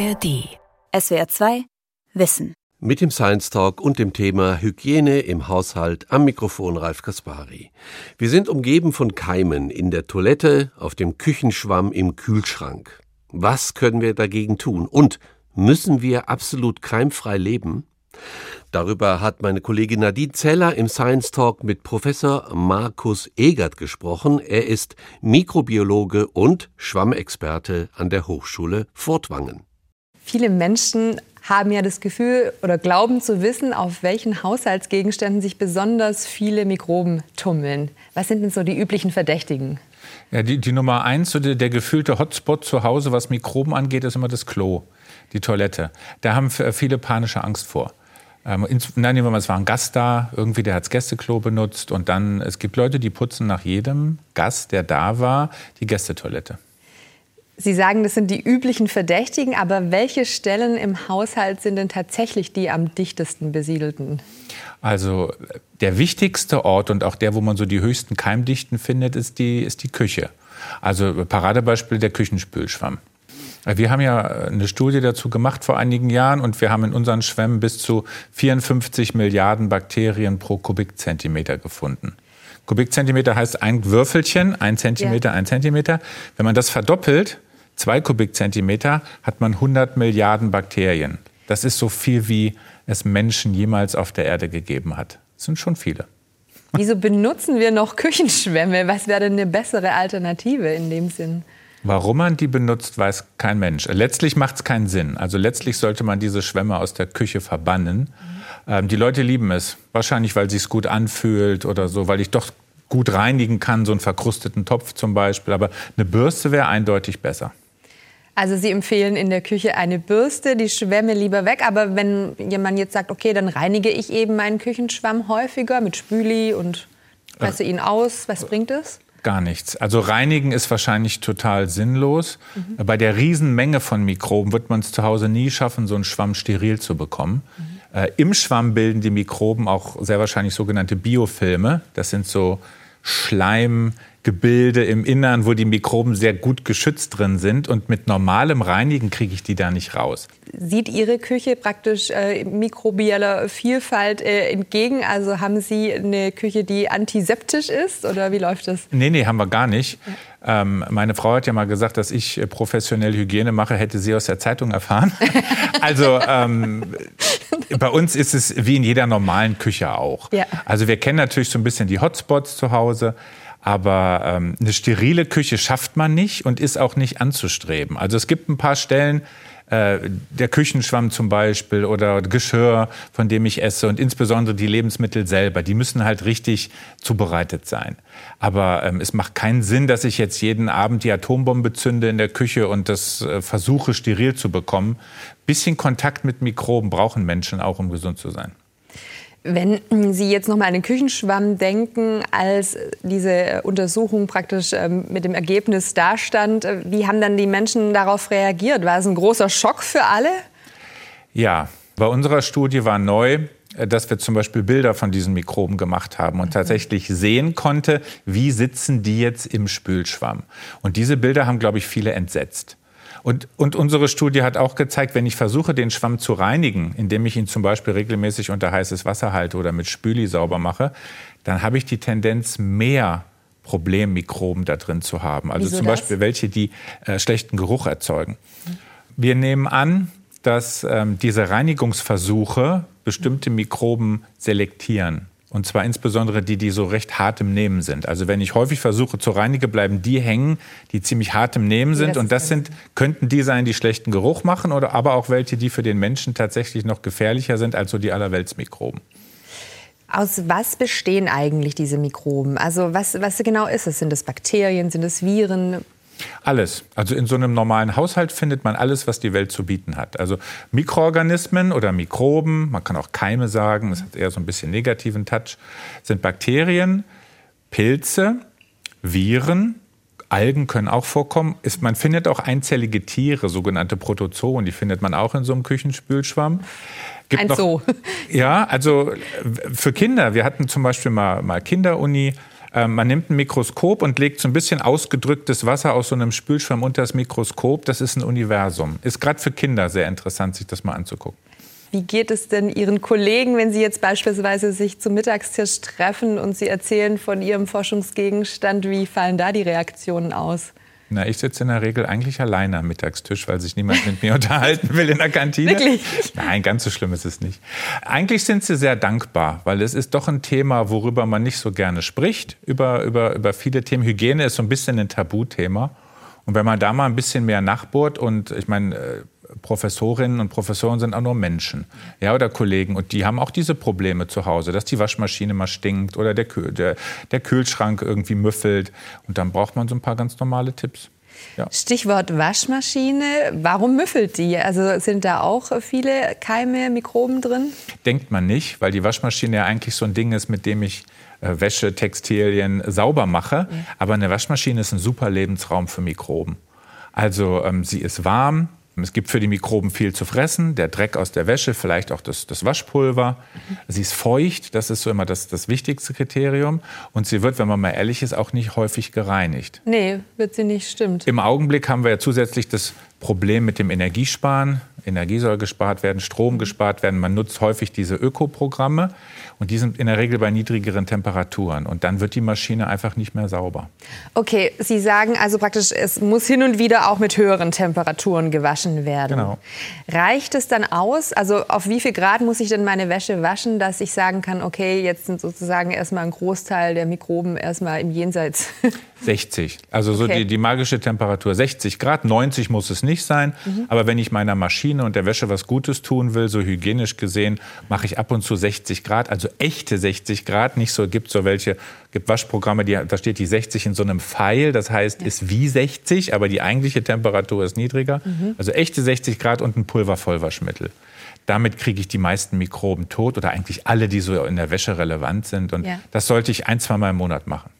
ARD. SWR 2 Wissen. Mit dem Science Talk und dem Thema Hygiene im Haushalt am Mikrofon Ralf Kaspari. Wir sind umgeben von Keimen in der Toilette, auf dem Küchenschwamm, im Kühlschrank. Was können wir dagegen tun? Und müssen wir absolut keimfrei leben? Darüber hat meine Kollegin Nadine Zeller im Science Talk mit Professor Markus Egert gesprochen. Er ist Mikrobiologe und Schwammexperte an der Hochschule Furtwangen. Viele Menschen haben ja das Gefühl oder glauben zu wissen, auf welchen Haushaltsgegenständen sich besonders viele Mikroben tummeln. Was sind denn so die üblichen Verdächtigen? Ja, die, die Nummer eins, der, der gefühlte Hotspot zu Hause, was Mikroben angeht, ist immer das Klo, die Toilette. Da haben viele panische Angst vor. Ähm, nein, nehmen wir mal, es war ein Gast da, irgendwie, der hat das Gästeklo benutzt und dann, es gibt Leute, die putzen nach jedem Gast, der da war, die Gästetoilette. Sie sagen, das sind die üblichen Verdächtigen, aber welche Stellen im Haushalt sind denn tatsächlich die am dichtesten besiedelten? Also der wichtigste Ort und auch der, wo man so die höchsten Keimdichten findet, ist die, ist die Küche. Also Paradebeispiel der Küchenspülschwamm. Wir haben ja eine Studie dazu gemacht vor einigen Jahren und wir haben in unseren Schwämmen bis zu 54 Milliarden Bakterien pro Kubikzentimeter gefunden. Kubikzentimeter heißt ein Würfelchen, ein Zentimeter, ja. ein Zentimeter. Wenn man das verdoppelt, zwei Kubikzentimeter, hat man 100 Milliarden Bakterien. Das ist so viel, wie es Menschen jemals auf der Erde gegeben hat. Das sind schon viele. Wieso benutzen wir noch Küchenschwämme? Was wäre denn eine bessere Alternative in dem Sinn? Warum man die benutzt, weiß kein Mensch. Letztlich macht es keinen Sinn. Also letztlich sollte man diese Schwämme aus der Küche verbannen. Mhm. Ähm, die Leute lieben es. Wahrscheinlich, weil es sich gut anfühlt oder so, weil ich doch gut reinigen kann, so einen verkrusteten Topf zum Beispiel. Aber eine Bürste wäre eindeutig besser. Also Sie empfehlen in der Küche eine Bürste, die Schwämme lieber weg. Aber wenn jemand jetzt sagt, okay, dann reinige ich eben meinen Küchenschwamm häufiger mit Spüli und presse ihn aus, was bringt es? Gar nichts. Also reinigen ist wahrscheinlich total sinnlos. Mhm. Bei der Riesenmenge von Mikroben wird man es zu Hause nie schaffen, so einen Schwamm steril zu bekommen. Mhm. Äh, Im Schwamm bilden die Mikroben auch sehr wahrscheinlich sogenannte Biofilme. Das sind so Schleim, Gebilde im Innern, wo die Mikroben sehr gut geschützt drin sind. Und mit normalem Reinigen kriege ich die da nicht raus. Sieht Ihre Küche praktisch äh, mikrobieller Vielfalt äh, entgegen? Also haben Sie eine Küche, die antiseptisch ist? Oder wie läuft das? Nee, nee, haben wir gar nicht. Ja. Ähm, meine Frau hat ja mal gesagt, dass ich äh, professionell Hygiene mache, hätte sie aus der Zeitung erfahren. also ähm, bei uns ist es wie in jeder normalen Küche auch. Ja. Also wir kennen natürlich so ein bisschen die Hotspots zu Hause. Aber ähm, eine sterile Küche schafft man nicht und ist auch nicht anzustreben. Also es gibt ein paar Stellen, äh, der Küchenschwamm zum Beispiel oder Geschirr, von dem ich esse und insbesondere die Lebensmittel selber, die müssen halt richtig zubereitet sein. Aber ähm, es macht keinen Sinn, dass ich jetzt jeden Abend die Atombombe zünde in der Küche und das äh, versuche steril zu bekommen. Bisschen Kontakt mit Mikroben brauchen Menschen auch, um gesund zu sein. Wenn Sie jetzt noch mal an den Küchenschwamm denken, als diese Untersuchung praktisch ähm, mit dem Ergebnis dastand, äh, wie haben dann die Menschen darauf reagiert? War es ein großer Schock für alle? Ja, bei unserer Studie war neu, äh, dass wir zum Beispiel Bilder von diesen Mikroben gemacht haben und mhm. tatsächlich sehen konnte, wie sitzen die jetzt im Spülschwamm. Und diese Bilder haben, glaube ich, viele entsetzt. Und, und unsere Studie hat auch gezeigt, wenn ich versuche, den Schwamm zu reinigen, indem ich ihn zum Beispiel regelmäßig unter heißes Wasser halte oder mit Spüli sauber mache, dann habe ich die Tendenz, mehr Problemmikroben da drin zu haben. Also Wieso zum das? Beispiel welche, die äh, schlechten Geruch erzeugen. Wir nehmen an, dass ähm, diese Reinigungsversuche bestimmte Mikroben selektieren. Und zwar insbesondere die, die so recht hart im Nehmen sind. Also wenn ich häufig versuche zu reinigen, bleiben die hängen, die ziemlich hart im Nehmen sind. und das sind, könnten die sein, die schlechten Geruch machen oder aber auch welche, die für den Menschen tatsächlich noch gefährlicher sind als so die Allerweltsmikroben. Aus was bestehen eigentlich diese Mikroben? Also was, was genau ist es? Sind es Bakterien, sind es Viren? Alles. Also in so einem normalen Haushalt findet man alles, was die Welt zu bieten hat. Also Mikroorganismen oder Mikroben, man kann auch Keime sagen, das hat eher so ein bisschen negativen Touch, sind Bakterien, Pilze, Viren, Algen können auch vorkommen. Ist, man findet auch einzellige Tiere, sogenannte Protozoen, die findet man auch in so einem Küchenspülschwamm. Gibt Ein noch, Zoo. Ja, also für Kinder. Wir hatten zum Beispiel mal, mal Kinderuni man nimmt ein Mikroskop und legt so ein bisschen ausgedrücktes Wasser aus so einem Spülschwamm unter das Mikroskop. Das ist ein Universum. Ist gerade für Kinder sehr interessant, sich das mal anzugucken. Wie geht es denn Ihren Kollegen, wenn Sie jetzt beispielsweise sich zum Mittagstisch treffen und Sie erzählen von Ihrem Forschungsgegenstand? Wie fallen da die Reaktionen aus? Na, ich sitze in der Regel eigentlich alleine am Mittagstisch, weil sich niemand mit mir unterhalten will in der Kantine. Wirklich? Nein, ganz so schlimm ist es nicht. Eigentlich sind sie sehr dankbar, weil es ist doch ein Thema, worüber man nicht so gerne spricht, über, über, über viele Themen. Hygiene ist so ein bisschen ein Tabuthema. Und wenn man da mal ein bisschen mehr nachbohrt und ich meine, äh, Professorinnen und Professoren sind auch nur Menschen, ja, oder Kollegen. Und die haben auch diese Probleme zu Hause, dass die Waschmaschine mal stinkt oder der, Kühl, der, der Kühlschrank irgendwie müffelt. Und dann braucht man so ein paar ganz normale Tipps. Ja. Stichwort Waschmaschine. Warum müffelt die? Also sind da auch viele Keime, Mikroben drin? Denkt man nicht, weil die Waschmaschine ja eigentlich so ein Ding ist, mit dem ich äh, Wäsche, Textilien sauber mache. Ja. Aber eine Waschmaschine ist ein super Lebensraum für Mikroben. Also ähm, sie ist warm, es gibt für die Mikroben viel zu fressen, der Dreck aus der Wäsche, vielleicht auch das, das Waschpulver. Sie ist feucht, das ist so immer das, das wichtigste Kriterium. Und sie wird, wenn man mal ehrlich ist, auch nicht häufig gereinigt. Nee, wird sie nicht, stimmt. Im Augenblick haben wir ja zusätzlich das Problem mit dem Energiesparen. Energie soll gespart werden, Strom gespart werden. Man nutzt häufig diese Ökoprogramme und die sind in der Regel bei niedrigeren Temperaturen. Und dann wird die Maschine einfach nicht mehr sauber. Okay, Sie sagen also praktisch, es muss hin und wieder auch mit höheren Temperaturen gewaschen werden. Genau. Reicht es dann aus? Also auf wie viel Grad muss ich denn meine Wäsche waschen, dass ich sagen kann, okay, jetzt sind sozusagen erstmal ein Großteil der Mikroben erstmal im Jenseits? 60. Also so okay. die, die magische Temperatur 60 Grad. 90 muss es nicht sein. Mhm. Aber wenn ich meiner Maschine und der Wäsche was Gutes tun will, so hygienisch gesehen, mache ich ab und zu 60 Grad. Also echte 60 Grad. Nicht so, gibt so welche, gibt Waschprogramme, die, da steht die 60 in so einem Pfeil. Das heißt, ja. ist wie 60, aber die eigentliche Temperatur ist niedriger. Mhm. Also echte 60 Grad und ein Pulvervollwaschmittel. Damit kriege ich die meisten Mikroben tot oder eigentlich alle, die so in der Wäsche relevant sind. Und ja. das sollte ich ein, zwei Mal im Monat machen.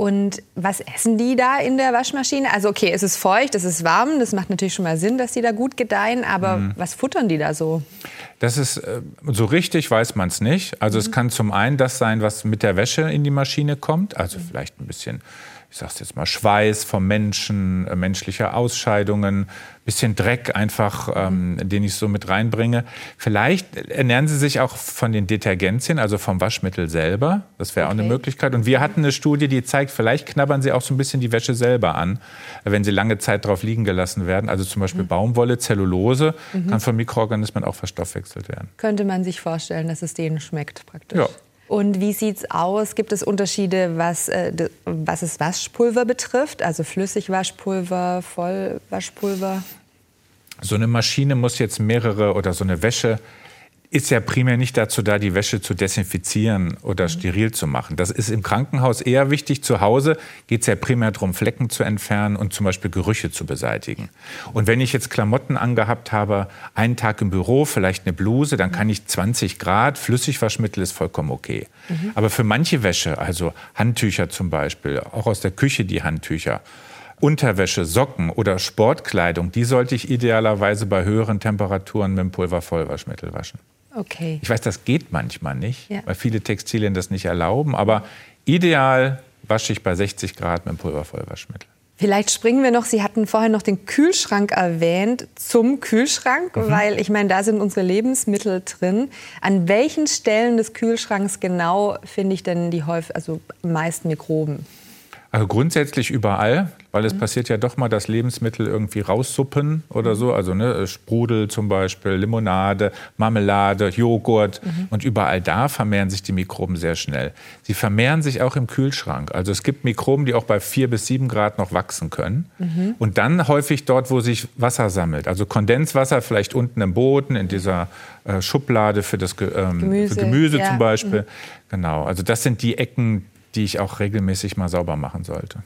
Und was essen die da in der Waschmaschine? Also okay, es ist feucht, es ist warm, das macht natürlich schon mal Sinn, dass die da gut gedeihen, aber mhm. was futtern die da so? Das ist äh, so richtig weiß man es nicht. Also mhm. es kann zum einen das sein, was mit der Wäsche in die Maschine kommt, also mhm. vielleicht ein bisschen ich sag's jetzt mal, Schweiß vom Menschen, äh, menschliche Ausscheidungen, bisschen Dreck einfach, ähm, den ich so mit reinbringe. Vielleicht ernähren Sie sich auch von den Detergenzien, also vom Waschmittel selber. Das wäre okay. auch eine Möglichkeit. Und wir hatten eine Studie, die zeigt, vielleicht knabbern Sie auch so ein bisschen die Wäsche selber an, wenn sie lange Zeit drauf liegen gelassen werden. Also zum Beispiel mhm. Baumwolle, Zellulose mhm. kann von Mikroorganismen auch verstoffwechselt werden. Könnte man sich vorstellen, dass es denen schmeckt praktisch. Ja. Und wie sieht es aus? Gibt es Unterschiede, was, äh, was es Waschpulver betrifft? Also Flüssigwaschpulver, Vollwaschpulver? So eine Maschine muss jetzt mehrere oder so eine Wäsche ist ja primär nicht dazu da, die Wäsche zu desinfizieren oder mhm. steril zu machen. Das ist im Krankenhaus eher wichtig. Zu Hause geht es ja primär darum, Flecken zu entfernen und zum Beispiel Gerüche zu beseitigen. Und wenn ich jetzt Klamotten angehabt habe, einen Tag im Büro, vielleicht eine Bluse, dann kann ich 20 Grad, Flüssigwaschmittel ist vollkommen okay. Mhm. Aber für manche Wäsche, also Handtücher zum Beispiel, auch aus der Küche die Handtücher, Unterwäsche, Socken oder Sportkleidung, die sollte ich idealerweise bei höheren Temperaturen mit dem Pulvervollwaschmittel waschen. Okay. Ich weiß, das geht manchmal nicht, ja. weil viele Textilien das nicht erlauben. Aber ideal wasche ich bei 60 Grad mit dem Pulvervollwaschmittel. Vielleicht springen wir noch, Sie hatten vorhin noch den Kühlschrank erwähnt, zum Kühlschrank, mhm. weil ich meine, da sind unsere Lebensmittel drin. An welchen Stellen des Kühlschranks genau finde ich denn die häufig, also meisten Mikroben? Also grundsätzlich überall, weil es mhm. passiert ja doch mal, dass Lebensmittel irgendwie raussuppen oder so. Also ne, Sprudel zum Beispiel, Limonade, Marmelade, Joghurt. Mhm. Und überall da vermehren sich die Mikroben sehr schnell. Sie vermehren sich auch im Kühlschrank. Also es gibt Mikroben, die auch bei vier bis sieben Grad noch wachsen können. Mhm. Und dann häufig dort, wo sich Wasser sammelt. Also Kondenswasser vielleicht unten im Boden, in dieser äh, Schublade für das ähm, Gemüse, für Gemüse ja. zum Beispiel. Mhm. Genau. Also das sind die Ecken, die ich auch regelmäßig mal sauber machen sollte.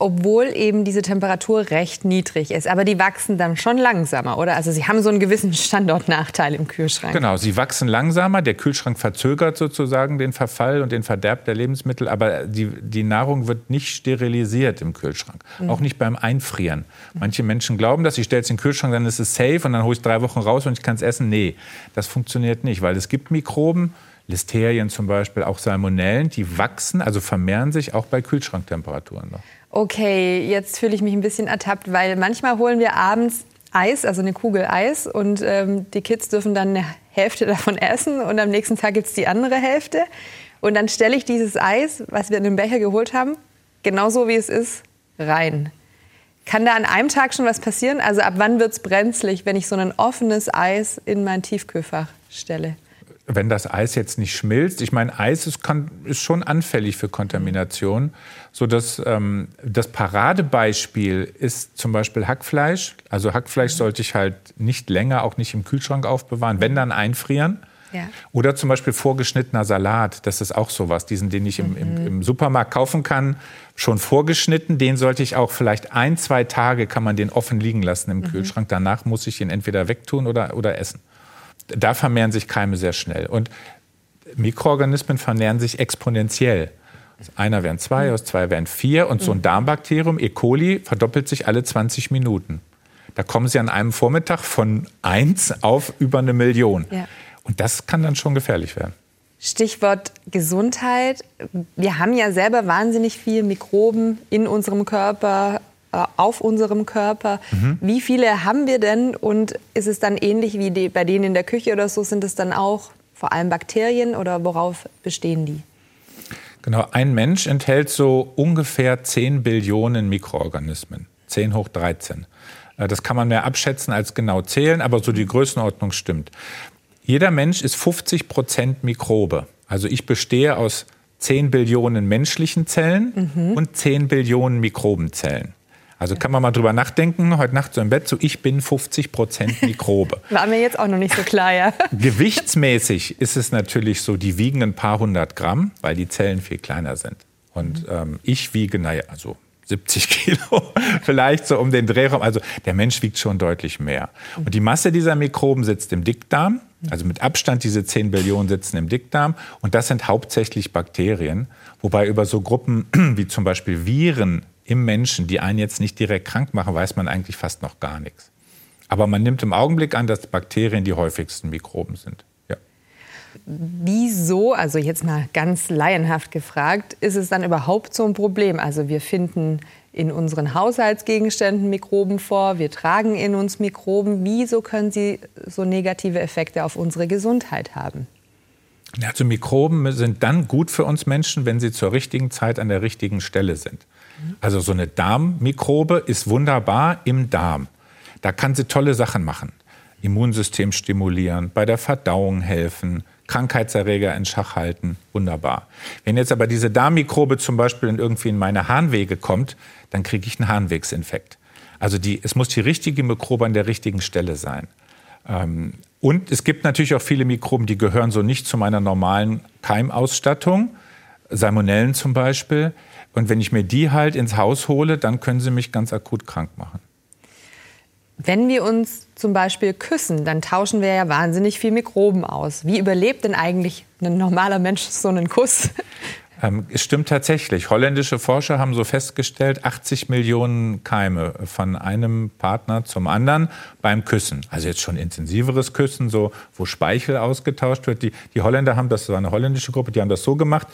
Obwohl eben diese Temperatur recht niedrig ist. Aber die wachsen dann schon langsamer, oder? Also sie haben so einen gewissen Standortnachteil im Kühlschrank. Genau, sie wachsen langsamer. Der Kühlschrank verzögert sozusagen den Verfall und den Verderb der Lebensmittel. Aber die, die Nahrung wird nicht sterilisiert im Kühlschrank. Mhm. Auch nicht beim Einfrieren. Manche Menschen glauben das. Ich stelle es in den Kühlschrank, dann ist es safe und dann hole ich es drei Wochen raus und ich kann es essen. Nee, das funktioniert nicht, weil es gibt Mikroben, Listerien zum Beispiel, auch Salmonellen, die wachsen, also vermehren sich auch bei Kühlschranktemperaturen noch. Okay, jetzt fühle ich mich ein bisschen ertappt, weil manchmal holen wir abends Eis, also eine Kugel Eis, und ähm, die Kids dürfen dann eine Hälfte davon essen und am nächsten Tag gibt es die andere Hälfte. Und dann stelle ich dieses Eis, was wir in den Becher geholt haben, genauso wie es ist, rein. Kann da an einem Tag schon was passieren? Also ab wann wird es brenzlig, wenn ich so ein offenes Eis in mein Tiefkühlfach stelle? Wenn das Eis jetzt nicht schmilzt, ich meine, Eis ist, kann, ist schon anfällig für Kontamination, so dass ähm, das Paradebeispiel ist zum Beispiel Hackfleisch. Also Hackfleisch mhm. sollte ich halt nicht länger, auch nicht im Kühlschrank aufbewahren, wenn dann einfrieren. Ja. Oder zum Beispiel vorgeschnittener Salat, das ist auch sowas, diesen, den ich im, im, mhm. im, Supermarkt kaufen kann, schon vorgeschnitten, den sollte ich auch vielleicht ein, zwei Tage kann man den offen liegen lassen im mhm. Kühlschrank. Danach muss ich ihn entweder wegtun oder, oder essen da vermehren sich Keime sehr schnell. Und Mikroorganismen vermehren sich exponentiell. Aus einer werden zwei, aus zwei werden vier. Und so ein Darmbakterium, E. coli, verdoppelt sich alle 20 Minuten. Da kommen sie an einem Vormittag von eins auf über eine Million. Ja. Und das kann dann schon gefährlich werden. Stichwort Gesundheit. Wir haben ja selber wahnsinnig viel Mikroben in unserem Körper, auf unserem Körper. Mhm. Wie viele haben wir denn? Und ist es dann ähnlich wie die, bei denen in der Küche oder so? Sind es dann auch vor allem Bakterien oder worauf bestehen die? Genau, ein Mensch enthält so ungefähr 10 Billionen Mikroorganismen. 10 hoch 13. Äh, das kann man mehr abschätzen als genau zählen, aber so die Größenordnung stimmt. Jeder Mensch ist 50 Prozent Mikrobe. Also ich bestehe aus 10 Billionen menschlichen Zellen mhm. und 10 Billionen Mikrobenzellen. Also kann man mal drüber nachdenken, heute Nacht so im Bett, so ich bin 50 Prozent Mikrobe. War mir jetzt auch noch nicht so klar, ja. Gewichtsmäßig ist es natürlich so, die wiegen ein paar hundert Gramm, weil die Zellen viel kleiner sind. Und ähm, ich wiege, naja, also 70 Kilo, vielleicht so um den Drehraum. Also der Mensch wiegt schon deutlich mehr. Und die Masse dieser Mikroben sitzt im Dickdarm. Also mit Abstand diese 10 Billionen sitzen im Dickdarm. Und das sind hauptsächlich Bakterien. Wobei über so Gruppen wie zum Beispiel Viren im Menschen, die einen jetzt nicht direkt krank machen, weiß man eigentlich fast noch gar nichts. Aber man nimmt im Augenblick an, dass Bakterien die häufigsten Mikroben sind. Ja. Wieso, also jetzt mal ganz laienhaft gefragt, ist es dann überhaupt so ein Problem? Also wir finden in unseren Haushaltsgegenständen Mikroben vor, wir tragen in uns Mikroben. Wieso können sie so negative Effekte auf unsere Gesundheit haben? Also Mikroben sind dann gut für uns Menschen, wenn sie zur richtigen Zeit an der richtigen Stelle sind. Also so eine Darmmikrobe ist wunderbar im Darm. Da kann sie tolle Sachen machen. Immunsystem stimulieren, bei der Verdauung helfen, Krankheitserreger in Schach halten, wunderbar. Wenn jetzt aber diese Darmmikrobe zum Beispiel in irgendwie in meine Harnwege kommt, dann kriege ich einen Harnwegsinfekt. Also die, es muss die richtige Mikrobe an der richtigen Stelle sein. Ähm, und es gibt natürlich auch viele Mikroben, die gehören so nicht zu meiner normalen Keimausstattung. Salmonellen zum Beispiel. Und wenn ich mir die halt ins Haus hole, dann können sie mich ganz akut krank machen. Wenn wir uns zum Beispiel küssen, dann tauschen wir ja wahnsinnig viel Mikroben aus. Wie überlebt denn eigentlich ein normaler Mensch so einen Kuss? Ähm, es stimmt tatsächlich. Holländische Forscher haben so festgestellt, 80 Millionen Keime von einem Partner zum anderen beim Küssen. Also jetzt schon intensiveres Küssen, so, wo Speichel ausgetauscht wird. Die, die Holländer haben das, das war eine holländische Gruppe, die haben das so gemacht.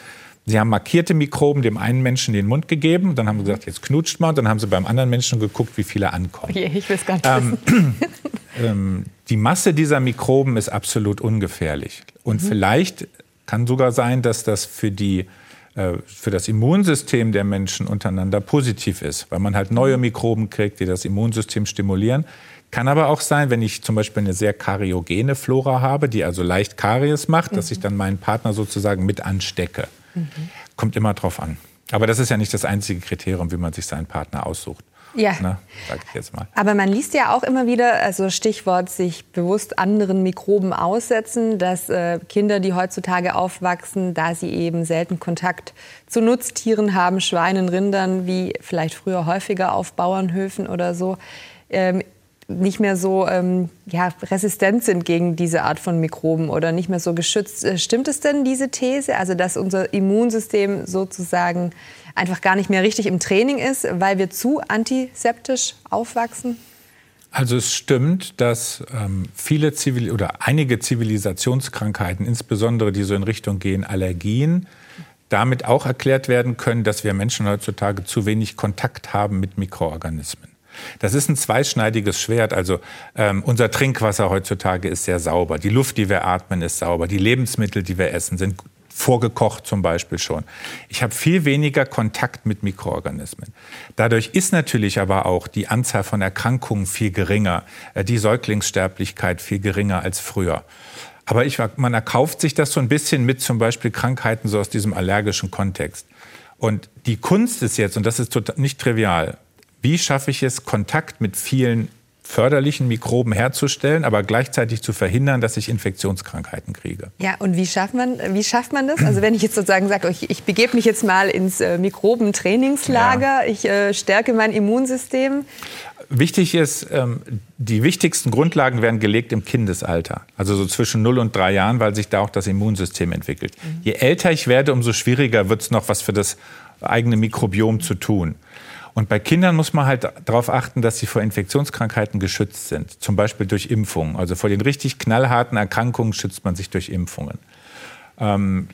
Sie haben markierte Mikroben dem einen Menschen den Mund gegeben, dann haben sie gesagt, jetzt knutscht mal, und dann haben sie beim anderen Menschen geguckt, wie viele ankommen. Okay, ich will es gar nicht ähm, ähm, Die Masse dieser Mikroben ist absolut ungefährlich. Und mhm. vielleicht kann sogar sein, dass das für, die, äh, für das Immunsystem der Menschen untereinander positiv ist, weil man halt neue Mikroben kriegt, die das Immunsystem stimulieren. Kann aber auch sein, wenn ich zum Beispiel eine sehr kariogene Flora habe, die also leicht Karies macht, mhm. dass ich dann meinen Partner sozusagen mit anstecke. Mhm. Kommt immer drauf an. Aber das ist ja nicht das einzige Kriterium, wie man sich seinen Partner aussucht. Ja. Ne, sag ich jetzt mal. Aber man liest ja auch immer wieder, also Stichwort sich bewusst anderen Mikroben aussetzen, dass äh, Kinder, die heutzutage aufwachsen, da sie eben selten Kontakt zu Nutztieren haben, Schweinen, Rindern, wie vielleicht früher häufiger auf Bauernhöfen oder so, ähm, nicht mehr so ähm, ja, resistent sind gegen diese Art von Mikroben oder nicht mehr so geschützt. Äh, stimmt es denn, diese These? Also, dass unser Immunsystem sozusagen einfach gar nicht mehr richtig im Training ist, weil wir zu antiseptisch aufwachsen? Also es stimmt, dass ähm, viele Zivil oder einige Zivilisationskrankheiten, insbesondere die so in Richtung gehen Allergien, damit auch erklärt werden können, dass wir Menschen heutzutage zu wenig Kontakt haben mit Mikroorganismen. Das ist ein zweischneidiges Schwert. Also ähm, unser Trinkwasser heutzutage ist sehr sauber. Die Luft, die wir atmen, ist sauber. Die Lebensmittel, die wir essen, sind vorgekocht zum Beispiel schon. Ich habe viel weniger Kontakt mit Mikroorganismen. Dadurch ist natürlich aber auch die Anzahl von Erkrankungen viel geringer, äh, die Säuglingssterblichkeit viel geringer als früher. Aber ich, man erkauft sich das so ein bisschen mit zum Beispiel Krankheiten so aus diesem allergischen Kontext. Und die Kunst ist jetzt, und das ist nicht trivial, wie schaffe ich es, Kontakt mit vielen förderlichen Mikroben herzustellen, aber gleichzeitig zu verhindern, dass ich Infektionskrankheiten kriege. Ja, und wie schafft man, wie schafft man das? Also wenn ich jetzt sozusagen sage, ich, ich begebe mich jetzt mal ins äh, Mikrobentrainingslager, ja. ich äh, stärke mein Immunsystem. Wichtig ist, ähm, die wichtigsten Grundlagen werden gelegt im Kindesalter, also so zwischen 0 und 3 Jahren, weil sich da auch das Immunsystem entwickelt. Mhm. Je älter ich werde, umso schwieriger wird es noch, was für das eigene Mikrobiom zu tun. Und bei Kindern muss man halt darauf achten, dass sie vor Infektionskrankheiten geschützt sind, zum Beispiel durch Impfungen. Also vor den richtig knallharten Erkrankungen schützt man sich durch Impfungen. Ähm,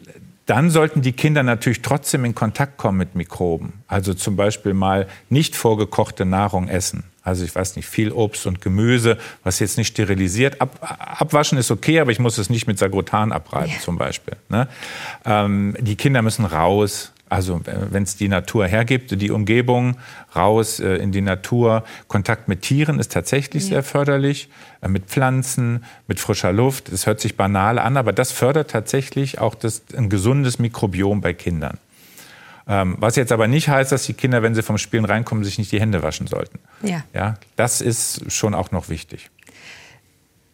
dann sollten die Kinder natürlich trotzdem in Kontakt kommen mit Mikroben. Also zum Beispiel mal nicht vorgekochte Nahrung essen. Also ich weiß nicht, viel Obst und Gemüse, was jetzt nicht sterilisiert. Ab, abwaschen ist okay, aber ich muss es nicht mit Sagrotan abreiben ja. zum Beispiel. Ne? Ähm, die Kinder müssen raus, also wenn es die Natur hergibt, die Umgebung, raus äh, in die Natur. Kontakt mit Tieren ist tatsächlich ja. sehr förderlich, äh, mit Pflanzen, mit frischer Luft. Es hört sich banal an, aber das fördert tatsächlich auch das, ein gesundes Mikrobiom bei Kindern. Ähm, was jetzt aber nicht heißt, dass die Kinder, wenn sie vom Spielen reinkommen, sich nicht die Hände waschen sollten. Ja. ja das ist schon auch noch wichtig.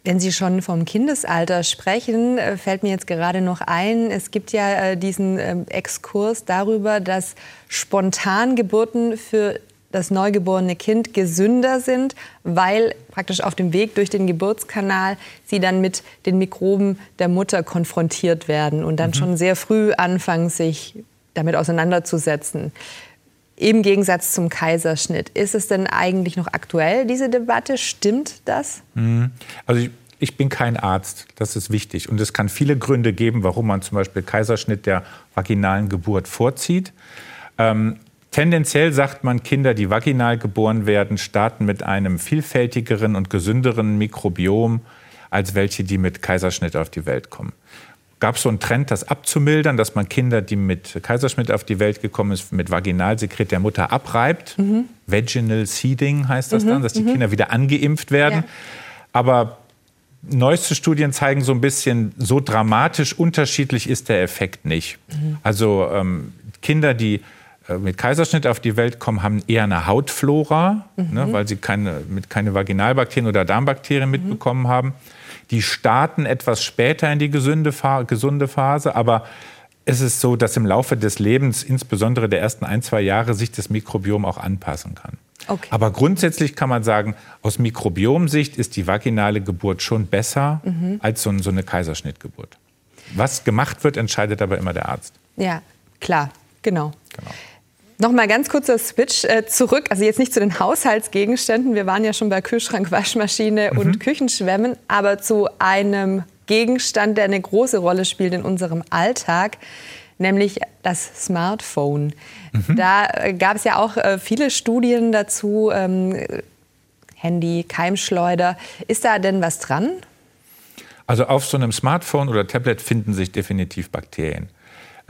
Wenn Sie schon vom Kindesalter sprechen, äh, fällt mir jetzt gerade noch ein, es gibt ja äh, diesen ähm, Exkurs darüber, dass Spontangeburten für das neugeborene Kind gesünder sind, weil praktisch auf dem Weg durch den Geburtskanal sie dann mit den Mikroben der Mutter konfrontiert werden und dann mhm. schon sehr früh anfangen, sich damit auseinanderzusetzen. Im Gegensatz zum Kaiserschnitt. Ist es denn eigentlich noch aktuell, diese Debatte? Stimmt das? Mhm. Also ich, ich bin kein Arzt, das ist wichtig. Und es kann viele Gründe geben, warum man zum Beispiel Kaiserschnitt der vaginalen Geburt vorzieht. Ähm, tendenziell sagt man, Kinder, die vaginal geboren werden, starten mit einem vielfältigeren und gesünderen Mikrobiom als welche, die mit Kaiserschnitt auf die Welt kommen gab es so einen Trend, das abzumildern, dass man Kinder, die mit Kaiserschnitt auf die Welt gekommen sind, mit Vaginalsekret der Mutter abreibt. Mhm. Vaginal Seeding heißt das mhm. dann, dass die mhm. Kinder wieder angeimpft werden. Ja. Aber neueste Studien zeigen so ein bisschen, so dramatisch unterschiedlich ist der Effekt nicht. Also ähm, Kinder, die äh, mit Kaiserschnitt auf die Welt kommen, haben eher eine Hautflora, ne, mhm. ne, weil sie keine, mit keine Vaginalbakterien oder Darmbakterien mhm. mitbekommen haben. Die starten etwas später in die gesunde, gesunde Phase, aber es ist so, dass im Laufe des Lebens, insbesondere der ersten ein, zwei Jahre, sich das Mikrobiom auch anpassen kann. Okay. Aber grundsätzlich kann man sagen, aus Mikrobiomsicht ist die vaginale Geburt schon besser mhm. als so, eine Kaiserschnittgeburt. Was gemacht wird, entscheidet aber immer der Arzt. Ja, klar, genau. genau. Noch mal ganz kurzer Switch äh, zurück, also jetzt nicht zu den Haushaltsgegenständen. Wir waren ja schon bei Kühlschrank, Waschmaschine mhm. und Küchenschwämmen, aber zu einem Gegenstand, der eine große Rolle spielt in unserem Alltag, nämlich das Smartphone. Mhm. Da äh, gab es ja auch äh, viele Studien dazu. Ähm, Handy, Keimschleuder. Ist da denn was dran? Also auf so einem Smartphone oder Tablet finden sich definitiv Bakterien.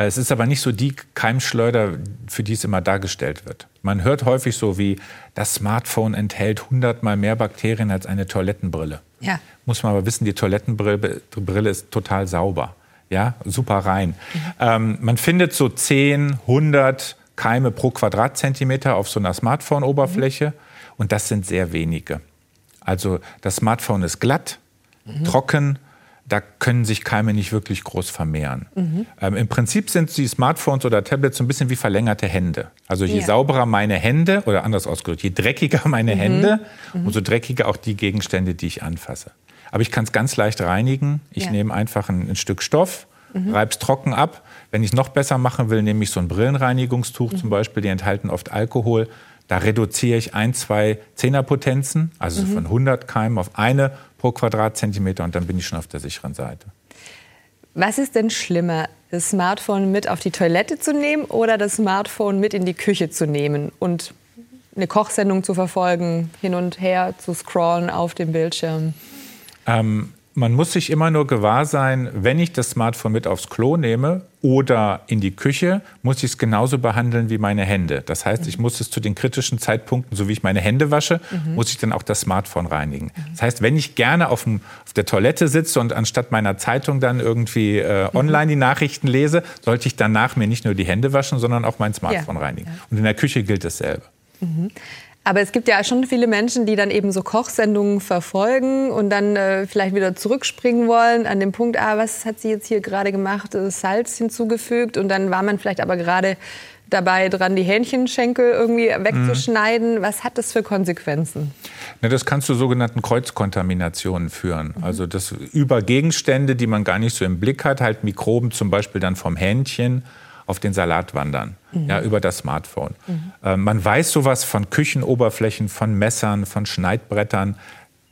Äh, es ist aber nicht so die Keimschleuder, für die es immer dargestellt wird. Man hört häufig so wie, das Smartphone enthält hundertmal mehr Bakterien als eine Toilettenbrille. Ja. Muss man aber wissen, die Toilettenbrille ist total sauber. Ja, super rein. Mhm. Ähm, man findet so 10, 100 Keime pro Quadratzentimeter auf so einer Smartphone-Oberfläche mhm. und das sind sehr wenige. Also das Smartphone ist glatt, mhm. trocken, da können sich Keime nicht wirklich groß vermehren. Mhm. Ähm, Im Prinzip sind die Smartphones oder Tablets so ein bisschen wie verlängerte Hände. Also je ja. sauberer meine Hände, oder anders ausgedrückt, je dreckiger meine mhm. Hände, mhm. umso dreckiger auch die Gegenstände, die ich anfasse. Aber ich kann es ganz leicht reinigen. Ich ja. nehme einfach ein, ein, Stück Stoff, mhm. reibe es trocken ab. Wenn ich es noch besser machen will, nehme ich so ein Brillenreinigungstuch mhm. zum Beispiel, die enthalten oft Alkohol Da reduziere ich ein, zwei Zehnerpotenzen, also mhm. von 100 Keimen auf eine pro Quadratzentimeter und dann bin ich schon auf der sicheren Seite. Was ist denn schlimmer, das Smartphone mit auf die Toilette zu nehmen oder das Smartphone mit in die Küche zu nehmen und eine Kochsendung zu verfolgen, hin und her zu scrollen auf dem Bildschirm? Ähm, man muss sich immer nur gewahr sein, wenn ich das Smartphone mit aufs Klo nehme oder in die Küche, muss ich es genauso behandeln wie meine Hände. Das heißt, ich muss es zu den kritischen Zeitpunkten, so wie ich meine Hände wasche, mhm. muss ich dann auch das Smartphone reinigen. Das heißt, wenn ich gerne auf, dem, auf der Toilette sitze und anstatt meiner Zeitung dann irgendwie äh, online die Nachrichten lese, sollte ich danach mir nicht nur die Hände waschen, sondern auch mein Smartphone ja. reinigen. Und in der Küche gilt dasselbe. Mhm. Aber es gibt ja schon viele Menschen, die dann eben so Kochsendungen verfolgen und dann äh, vielleicht wieder zurückspringen wollen an dem Punkt, ah, was hat sie jetzt hier gerade gemacht, äh, Salz hinzugefügt und dann war man vielleicht aber gerade dabei dran, die Hähnchenschenkel irgendwie wegzuschneiden. Mhm. Was hat das für Konsequenzen? Na, das kann zu sogenannten Kreuzkontaminationen führen. Mhm. Also das über Gegenstände, die man gar nicht so im Blick hat, halt Mikroben zum Beispiel dann vom Hähnchen auf den Salat wandern, mhm. ja, über das Smartphone. Mhm. Äh, man weiß sowas von Küchenoberflächen, von Messern, von Schneidbrettern.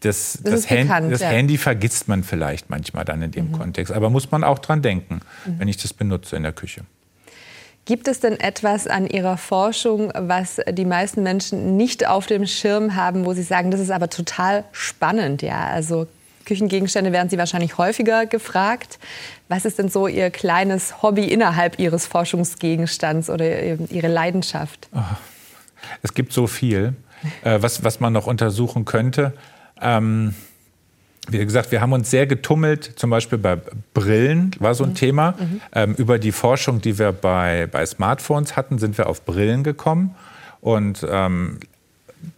Das, das, das, Hand, bekannt, das ja. Handy vergisst man vielleicht manchmal dann in dem mhm. Kontext. Aber muss man auch dran denken, mhm. wenn ich das benutze in der Küche. Gibt es denn etwas an Ihrer Forschung, was die meisten Menschen nicht auf dem Schirm haben, wo Sie sagen, das ist aber total spannend? Ja, also Küchengegenstände werden Sie wahrscheinlich häufiger gefragt. Was ist denn so Ihr kleines Hobby innerhalb Ihres Forschungsgegenstands oder Ihre Leidenschaft? Oh, es gibt so viel, äh, was, was man noch untersuchen könnte. Ähm, wie gesagt, wir haben uns sehr getummelt, zum Beispiel bei Brillen war so ein mhm. Thema. Mhm. Ähm, über die Forschung, die wir bei, bei Smartphones hatten, sind wir auf Brillen gekommen. Und ähm,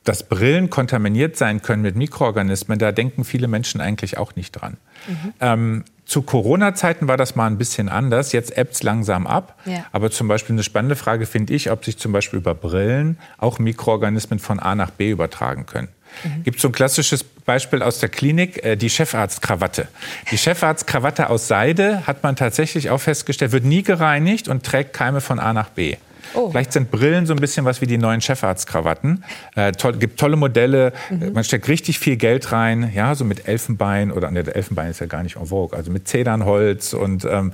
dass Brillen kontaminiert sein können mit Mikroorganismen, da denken viele Menschen eigentlich auch nicht dran. Mhm. Ähm, zu Corona-Zeiten war das mal ein bisschen anders. Jetzt ebbt es langsam ab. Ja. Aber zum Beispiel eine spannende Frage finde ich, ob sich zum Beispiel über Brillen auch Mikroorganismen von A nach B übertragen können. Mhm. Gibt so ein klassisches Beispiel aus der Klinik, äh, die Chefarztkrawatte. Die Chefarztkrawatte aus Seide hat man tatsächlich auch festgestellt, wird nie gereinigt und trägt Keime von A nach B. Oh. Vielleicht sind Brillen so ein bisschen was wie die neuen Chefarztkrawatten. Äh, toll, gibt tolle Modelle. Mhm. Man steckt richtig viel Geld rein, ja, so mit Elfenbein oder ne, Elfenbein ist ja gar nicht en vogue, also mit Zedernholz und ähm,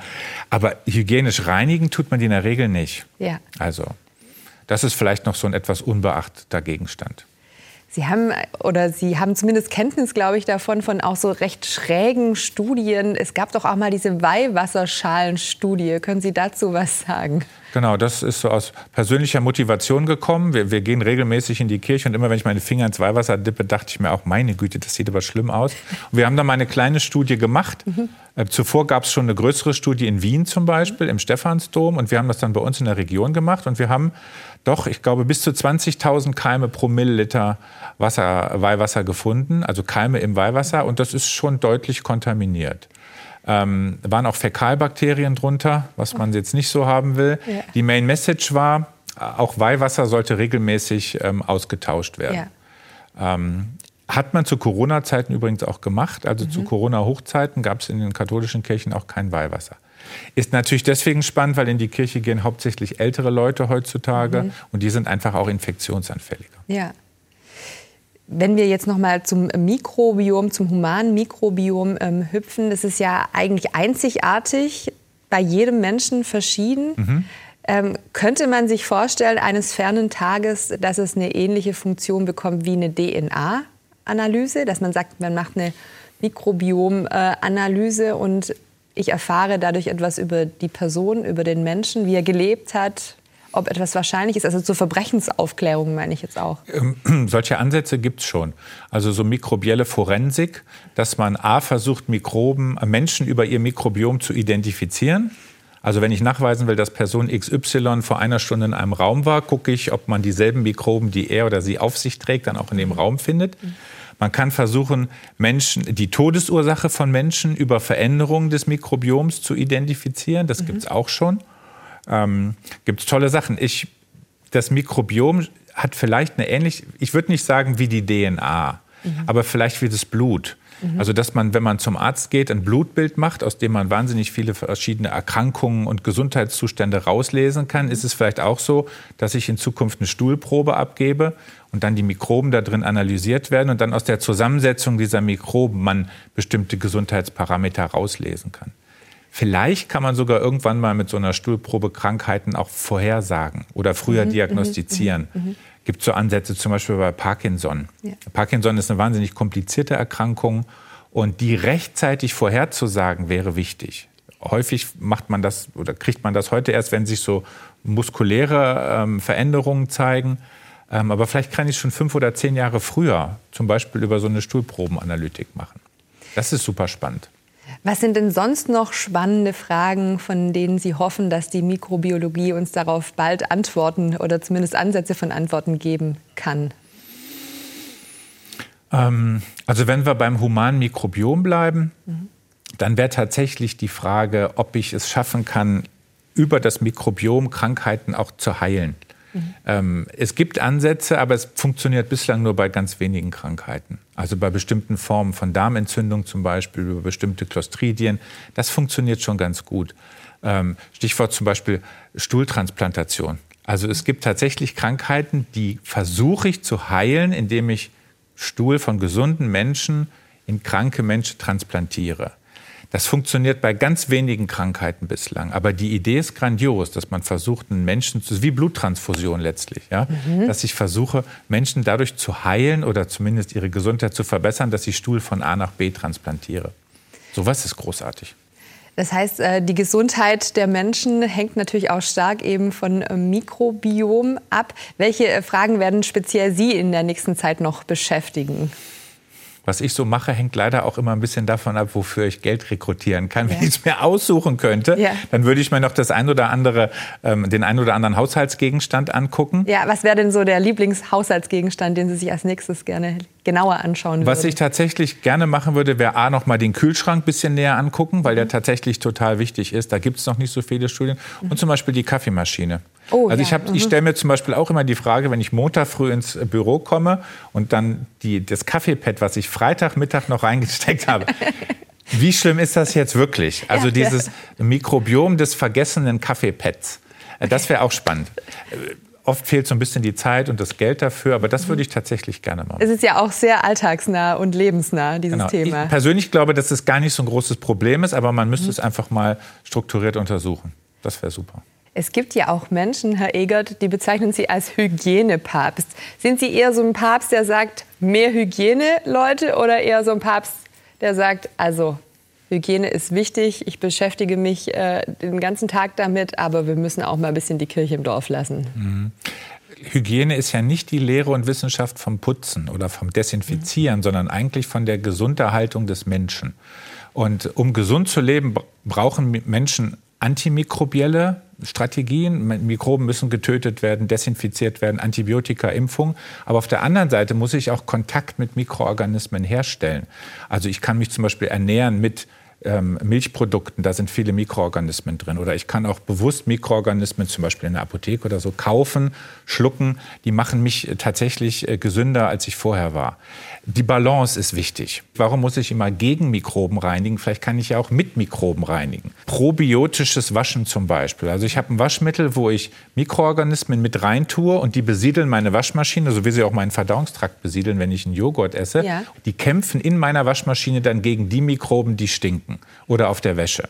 aber hygienisch reinigen tut man die in der Regel nicht. Ja. Also das ist vielleicht noch so ein etwas unbeachteter Gegenstand. Sie haben oder Sie haben zumindest Kenntnis, glaube ich, davon von auch so recht schrägen Studien. Es gab doch auch mal diese Weihwasserschalenstudie. Können Sie dazu was sagen? Genau, das ist so aus persönlicher Motivation gekommen. Wir, wir, gehen regelmäßig in die Kirche und immer wenn ich meine Finger ins Weihwasser dippe, dachte ich mir auch, meine Güte, das sieht aber schlimm aus. Und wir haben da mal eine kleine Studie gemacht. Mhm. Äh, zuvor gab es schon eine größere Studie in Wien zum Beispiel, im Stephansdom. Und wir haben das dann bei uns in der Region gemacht. Und wir haben doch, ich glaube, bis zu 20.000 Keime pro Milliliter Wasser, Weihwasser gefunden, also Keime im Weihwasser. Und das ist schon deutlich kontaminiert. Ähm, waren auch Fäkalbakterien drunter, was man jetzt nicht so haben will. Ja. Die Main Message war, auch Weihwasser sollte regelmäßig ähm, ausgetauscht werden. Ja. Ähm, hat man zu Corona-Zeiten übrigens auch gemacht. Also mhm. zu Corona-Hochzeiten gab es in den katholischen Kirchen auch kein Weihwasser. Ist natürlich deswegen spannend, weil in die Kirche gehen hauptsächlich ältere Leute heutzutage mhm. und die sind einfach auch infektionsanfälliger. Ja. Wenn wir jetzt noch mal zum Mikrobiom, zum humanen Mikrobiom ähm, hüpfen, das ist ja eigentlich einzigartig, bei jedem Menschen verschieden. Mhm. Ähm, könnte man sich vorstellen, eines fernen Tages, dass es eine ähnliche Funktion bekommt wie eine DNA-Analyse, dass man sagt, man macht eine Mikrobiom-Analyse und ich erfahre dadurch etwas über die Person, über den Menschen, wie er gelebt hat, ob etwas wahrscheinlich ist. Also zur Verbrechensaufklärung meine ich jetzt auch. Ähm, solche Ansätze gibt es schon. Also so mikrobielle Forensik, dass man A versucht, Mikroben, äh, Menschen über ihr Mikrobiom zu identifizieren. Also wenn ich nachweisen will, dass Person XY vor einer Stunde in einem Raum war, gucke ich, ob man dieselben Mikroben, die er oder sie auf sich trägt, dann auch in dem Raum findet. Man kann versuchen, Menschen, die Todesursache von Menschen über Veränderungen des Mikrobioms zu identifizieren. Das mhm. gibt es auch schon. Ähm, Gibt es tolle Sachen. Ich, das Mikrobiom hat vielleicht eine ähnliche, ich würde nicht sagen wie die DNA, mhm. aber vielleicht wie das Blut. Mhm. Also dass man, wenn man zum Arzt geht, ein Blutbild macht, aus dem man wahnsinnig viele verschiedene Erkrankungen und Gesundheitszustände rauslesen kann, ist es vielleicht auch so, dass ich in Zukunft eine Stuhlprobe abgebe und dann die Mikroben da drin analysiert werden und dann aus der Zusammensetzung dieser Mikroben man bestimmte Gesundheitsparameter rauslesen kann. Vielleicht kann man sogar irgendwann mal mit so einer Stuhlprobe Krankheiten auch vorhersagen oder früher mhm, diagnostizieren. Mhm, mhm, mhm gibt so Ansätze zum Beispiel bei Parkinson. Ja. Parkinson ist eine wahnsinnig komplizierte Erkrankung und die rechtzeitig vorherzusagen wäre wichtig. Häufig macht man das oder kriegt man das heute erst, wenn sich so muskuläre ähm, Veränderungen zeigen. Ähm, aber vielleicht kann ich schon fünf oder zehn Jahre früher zum Beispiel über so eine Stuhlprobenanalytik machen. Das ist super spannend. Was sind denn sonst noch spannende Fragen, von denen Sie hoffen, dass die Mikrobiologie uns darauf bald Antworten oder zumindest Ansätze von Antworten geben kann? Ähm, also wenn wir beim humanen Mikrobiom bleiben, mhm. dann wäre tatsächlich die Frage, ob ich es schaffen kann, über das Mikrobiom Krankheiten auch zu heilen. Mhm. es gibt Ansätze, aber es funktioniert bislang nur bei ganz wenigen Krankheiten. Also bei bestimmten Formen von Darmentzündung zum Beispiel, über bestimmte Clostridien. Das funktioniert schon ganz gut. Ähm, Stichwort zum Beispiel Stuhltransplantation. Also es gibt tatsächlich Krankheiten, die versuche ich zu heilen, indem ich Stuhl von gesunden Menschen in kranke Menschen transplantiere. Das funktioniert bei ganz wenigen Krankheiten bislang. Aber die Idee ist grandios, dass man versucht, einen Menschen zu, wie Bluttransfusion letztlich, ja, mhm. dass ich versuche, Menschen dadurch zu heilen oder zumindest ihre Gesundheit zu verbessern, dass ich Stuhl von A nach B transplantiere. Sowas ist großartig. Das heißt, äh, die Gesundheit der Menschen hängt natürlich auch stark eben von äh, Mikrobiom ab. Welche äh, Fragen werden speziell Sie in der nächsten Zeit noch beschäftigen? Was ich so mache, hängt leider auch immer ein bisschen davon ab, wofür ich Geld rekrutieren kann. Ja. Wenn ich es mir aussuchen könnte, ja. dann würde ich mir noch das ein oder andere, ähm, den ein oder anderen Haushaltsgegenstand angucken. Ja, was wäre denn so der Lieblingshaushaltsgegenstand, den Sie sich als nächstes gerne genauer anschauen würden? Was ich tatsächlich gerne machen würde, wäre A, noch mal den Kühlschrank ein bisschen näher angucken, weil mhm. der tatsächlich total wichtig ist. Da gibt es noch nicht so viele Studien. Und mhm. zum Beispiel die Kaffeemaschine. Oh, also ich, hab, mhm. ich stelle mir zum Beispiel auch immer die Frage, wenn ich Montag früh ins Büro komme und dann die, das Kaffeepad, was ich Freitagmittag noch reingesteckt habe, wie schlimm ist das jetzt wirklich? Also ja, dieses ja. Mikrobiom des vergessenen Kaffeepads. Äh, das wäre auch spannend. Äh, oft fehlt so ein bisschen die Zeit und das Geld dafür, aber das würde ich tatsächlich gerne machen. Es ist ja auch sehr alltagsnah und lebensnah, dieses genau. Thema. Ich persönlich glaube, dass es gar nicht so ein großes Problem ist, aber man müsste mhm. es einfach mal strukturiert untersuchen. Das wäre super. Es gibt ja auch Menschen, Herr Egert, die bezeichnen Sie als Hygienepapst. Sind Sie eher so ein Papst, der sagt, mehr Hygiene, Leute, oder eher so ein Papst, der sagt, also Hygiene ist wichtig, ich beschäftige mich äh, den ganzen Tag damit, aber wir müssen auch mal ein bisschen die Kirche im Dorf lassen? Mhm. Hygiene ist ja nicht die Lehre und Wissenschaft vom Putzen oder vom Desinfizieren, mhm. sondern eigentlich von der Gesunderhaltung des Menschen. Und um gesund zu leben, brauchen Menschen antimikrobielle Strategien. Mikroben müssen getötet werden, desinfiziert werden, Antibiotika, Impfung. Aber auf der anderen Seite muss ich auch Kontakt mit Mikroorganismen herstellen. Also ich kann mich zum Beispiel ernähren mit ähm, Milchprodukten, da sind viele Mikroorganismen drin. Oder ich kann auch bewusst Mikroorganismen, zum Beispiel in der Apotheke oder so, kaufen, schlucken. Die machen mich tatsächlich äh, gesünder, als ich vorher war. Die Balance ist wichtig. Warum muss ich immer gegen Mikroben reinigen? Vielleicht kann ich ja auch mit Mikroben reinigen. Probiotisches Waschen zum Beispiel. Also ich habe ein Waschmittel, wo ich Mikroorganismen mit reintue und die besiedeln meine Waschmaschine, so wie sie auch meinen Verdauungstrakt besiedeln, wenn ich einen Joghurt esse. Ja. Die kämpfen in meiner Waschmaschine dann gegen die Mikroben, die stinken oder auf der Wäsche.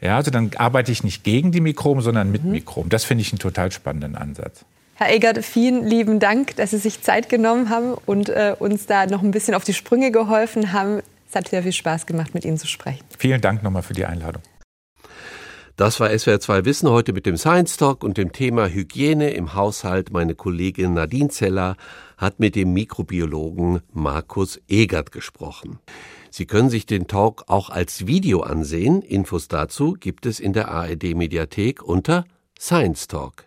Ja, also dann arbeite ich nicht gegen die Mikroben, sondern mit mhm. Mikroben. Das finde ich einen total spannenden Ansatz. Herr Egert, vielen lieben Dank, dass Sie sich Zeit genommen haben und äh, uns da noch ein bisschen auf die Sprünge geholfen haben. Es hat sehr viel Spaß gemacht, mit Ihnen zu sprechen. Vielen Dank nochmal für die Einladung. Das war SWR 2 Wissen heute mit dem Science Talk und dem Thema Hygiene im Haushalt. Meine Kollegin Nadine Zeller hat mit dem Mikrobiologen Markus Egert gesprochen. Sie können sich den Talk auch als Video ansehen. Infos dazu gibt es in der ARD Mediathek unter Science Talk.